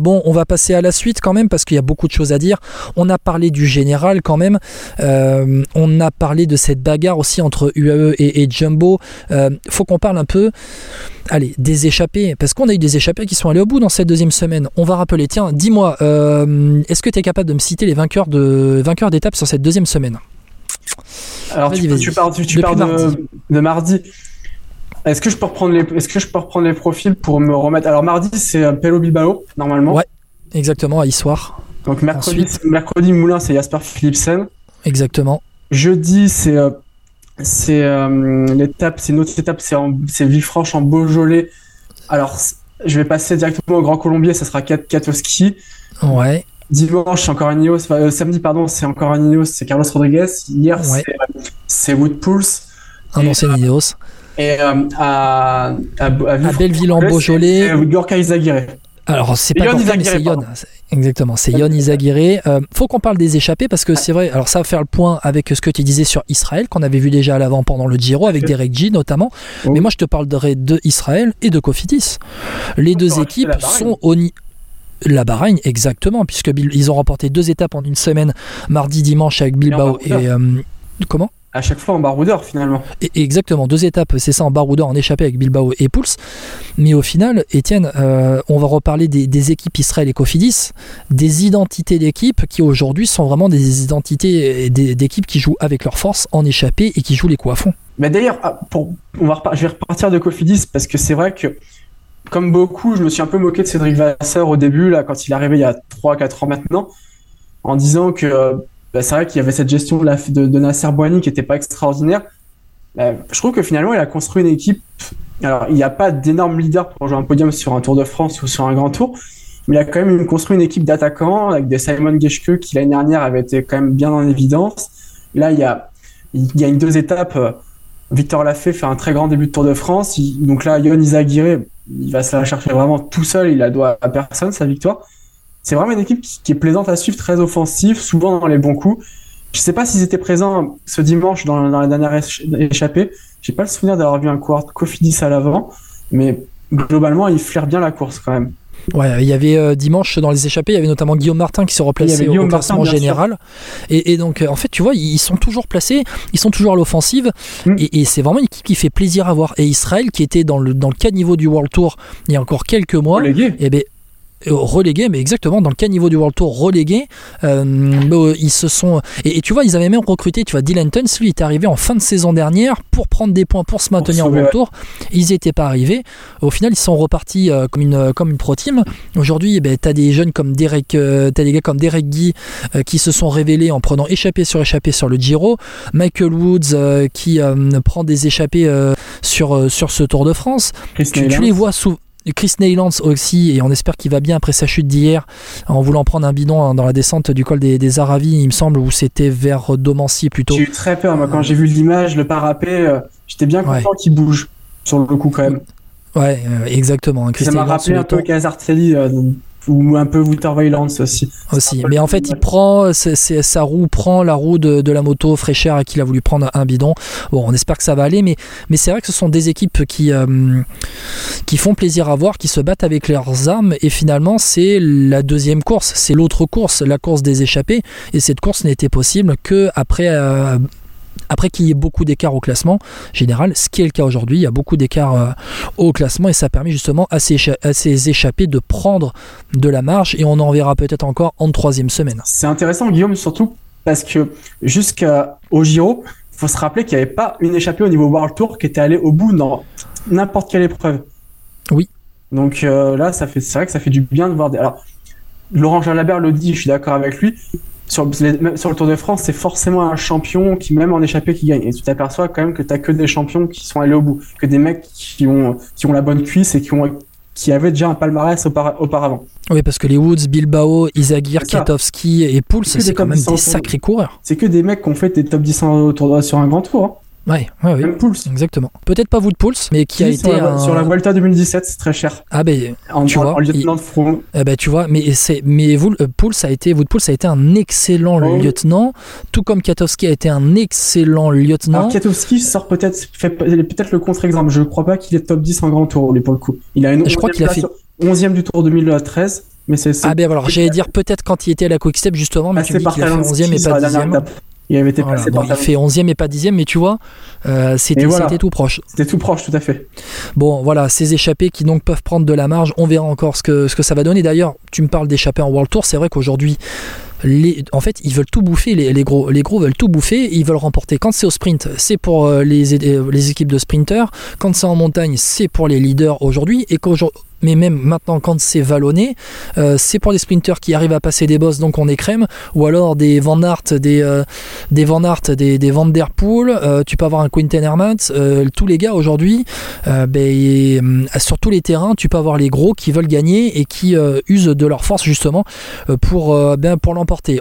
Bon, on va passer à la suite quand même parce qu'il y a beaucoup de choses à dire. On a parlé du général quand même. Euh, on a parlé de cette bagarre aussi entre UAE et, Jumbo. Euh, faut qu'on parle un peu, allez, des échappés parce qu'on a eu des échappés qui sont allés au bout dans cette deuxième semaine. On va rappeler. Tiens, dis-moi, euh, est-ce que tu es capable de me citer les vainqueurs de vainqueurs d'étape sur cette deuxième semaine? Alors tu, tu, parles, tu, de mardi. Est-ce que je peux reprendre les, est-ce que je peux reprendre les profils pour me remettre? Alors mardi c'est euh, Pelo Bilbao normalement. Ouais, exactement à Issoir. Donc mercredi, mercredi Moulin c'est Jasper Philipsen. Exactement. Jeudi c'est euh, c'est euh, l'étape, c'est une autre étape, c'est c'est Villefranche en Beaujolais. Alors je vais passer directement au Grand Colombier, ça sera Katoski. Ouais. Dimanche, c'est encore Ineos. samedi, pardon, c'est encore Ineos, c'est Carlos Rodriguez. Hier, c'est Wood Pulse. Un ancien Ineos. Et euh, à, à, à, Belleville en Beaujolais. Gorka Izaguirre. Alors, c'est pas Gorka, mais c'est Yon. Exactement, c'est Yon Izaguirre. Euh, faut qu'on parle des échappés parce que c'est vrai, alors ça va faire le point avec ce que tu disais sur Israël, qu'on avait vu déjà à l'avant pendant le Giro, avec Derek G notamment. Mais moi, je te parlerai de Israël et de Cofidis. Les deux équipes sont au niveau la Bahreïn, exactement, puisque ils ont remporté deux étapes en une semaine, mardi, dimanche avec Bilbao et, et euh, comment? À chaque fois en baroudeur finalement. Et, exactement, deux étapes, c'est ça en baroudeur, en échappé avec Bilbao et Pouls. Mais au final, Étienne, euh, on va reparler des, équipes Israël et Cofidis, des identités d'équipes qui aujourd'hui sont vraiment des identités d'équipes qui jouent avec leur force en échappé et qui jouent les coups à fond. Mais d'ailleurs, ah, pour, on va je vais repartir de Cofidis parce que c'est vrai que comme beaucoup, je me suis un peu moqué de Cédric Vasseur au début, là, quand il est arrivé il y a 3-4 ans maintenant, en disant que bah, c'est vrai qu'il y avait cette gestion de, la, de, de Nasser Boani qui n'était pas extraordinaire. Bah, je trouve que finalement, il a construit une équipe. Alors, il n'y a pas d'énorme leader pour jouer un podium sur un Tour de France ou sur un grand tour, mais il a quand même construit une équipe d'attaquants avec des Simon Geschke qui l'année dernière avait été quand même bien en évidence. Là, il y a, il une deux étapes. Victor Lafay fait un très grand début de Tour de France. donc là, Yon Izaguirre, il va se la chercher vraiment tout seul. Il la doit à personne, sa victoire c'est vraiment une équipe qui, est plaisante à suivre, très offensive, souvent dans les bons coups. Je sais pas s'ils étaient présents ce dimanche dans, la dernière échappée. J'ai pas le souvenir d'avoir vu un coureur Cofidis à l'avant, mais globalement, ils flairent bien la course quand même. Ouais, il y avait euh, dimanche dans les échappées, il y avait notamment Guillaume Martin qui se replaçait au classement général. Et, donc, euh, en fait, tu vois, ils sont toujours placés, ils sont toujours à l'offensive. Mm. Et, c'est vraiment une équipe qui fait plaisir à voir. Et Israël, qui était dans le, dans le cas niveau du World Tour il y a encore quelques mois, et eh ben, relégués, mais exactement dans le cas niveau du World Tour relégués, euh, ils se sont et, tu vois ils avaient même recruté, tu vois Dylan Tuns lui est arrivé en fin de saison dernière pour prendre des points pour se maintenir au World Tour, ils n'y étaient pas arrivés. Au final ils sont repartis euh, comme une comme une pro team. Aujourd'hui eh ben, tu as des jeunes comme Derek, t'as des gars comme Derek Guy qui se sont révélés en prenant échappé sur échappé sur le Giro, Michael Woods qui prend des échappées sur sur ce Tour de France. Tu, tu, les vois souvent Chris Neylands aussi, et on espère qu'il va bien après sa chute d'hier, en voulant prendre un bidon hein, dans la descente du col des, Aravis, il me semble, où c'était vers Domancy plutôt. J'ai eu très peur, moi, quand j'ai vu l'image, le parapet, euh, j'étais bien content qu'il bouge, sur le coup, quand même. Ouais, euh, exactement. Chris ça m'a rappelé un peu Casartelli euh, ou un peu Violence aussi. Aussi, mais en fait, il prend, sa roue prend la roue de, la moto fraîcheur à qui il a voulu prendre un bidon. Bon, on espère que ça va aller, mais, mais c'est vrai que ce sont des équipes qui, euh, qui font plaisir à voir, qui se battent avec leurs armes, et finalement, c'est la deuxième course, c'est l'autre course, la course des échappés, et cette course n'était possible que après. Euh, après qu'il y ait beaucoup d'écart au classement général, ce qui est le cas aujourd'hui, il y a beaucoup d'écart euh, au classement et ça permet justement à ces, échappés de prendre de la marge et on en verra peut-être encore en troisième semaine. C'est intéressant Guillaume surtout parce que jusqu'au Giro, il faut se rappeler qu'il n'y avait pas une échappée au niveau World Tour qui était allée au bout dans n'importe quelle épreuve. Oui. Donc euh, là, ça fait, c'est vrai que ça fait du bien de voir. Des... Alors, Laurent Jalabert le dit, je suis d'accord avec lui sur, le Tour de France, c'est forcément un champion qui, même en échappé, qui gagne. Et tu t'aperçois quand même que t'as que des champions qui sont allés au bout, que des mecs qui ont, qui ont la bonne cuisse et qui ont, qui avaient déjà un palmarès auparavant. Oui, parce que les Woods, Bilbao, Isagir, Katowski et Pouls, c'est quand même des sacrés coureurs. C'est que des mecs qui ont fait des top 10 sur un grand tour. Hein. Ouais, ouais, ouais. Pulse. Exactement. Peut-être pas vous de Pulse, mais qui a été. Sur la, sur la Vuelta 2017, c'est très cher. Ah, ben, en, tu vois. En lieutenant de front. Eh ben, tu vois, mais, c'est, mais vous, euh, Pulse a été, vous de Pulse a été un excellent oh. lieutenant, tout comme Katowski a été un excellent lieutenant. Alors, Katowski sort peut-être, fait peut-être le contre-exemple. Je crois pas qu'il est top 10 en grand tour, lui, pour le coup. Il a une Je crois qu'il a fait. 11e du tour 2013. Mais c'est, ah ben alors j'allais dire peut-être quand il était à la Quick Step justement, mais tu dis qu'il a fait 11e et pas 10e. Il avait été passé il fait 11e et pas 10e, mais tu vois, euh, c'était tout proche. C'était tout proche, tout à fait. Bon, voilà, ces échappés qui donc peuvent prendre de la marge, on verra encore ce que, ce que ça va donner. D'ailleurs, tu me parles d'échappés en World Tour, c'est vrai qu'aujourd'hui, en fait, ils veulent tout bouffer, les, gros, les gros veulent tout bouffer, ils veulent remporter. Quand c'est au sprint, c'est pour euh, les, les équipes de sprinters, quand c'est en montagne, c'est pour les leaders aujourd'hui, et qu'aujourd'hui mais même maintenant quand c'est vallonné, euh, c'est pour des sprinters qui arrivent à passer des bosses, donc on est crème, ou alors des Van Aert, des, euh, Van Aert, Der Poel, euh, tu peux avoir un Quinten Hermans, tous les gars aujourd'hui, ben, sur tous les terrains, tu peux avoir les gros qui veulent gagner et qui usent de leur force justement ben, pour l'emporter.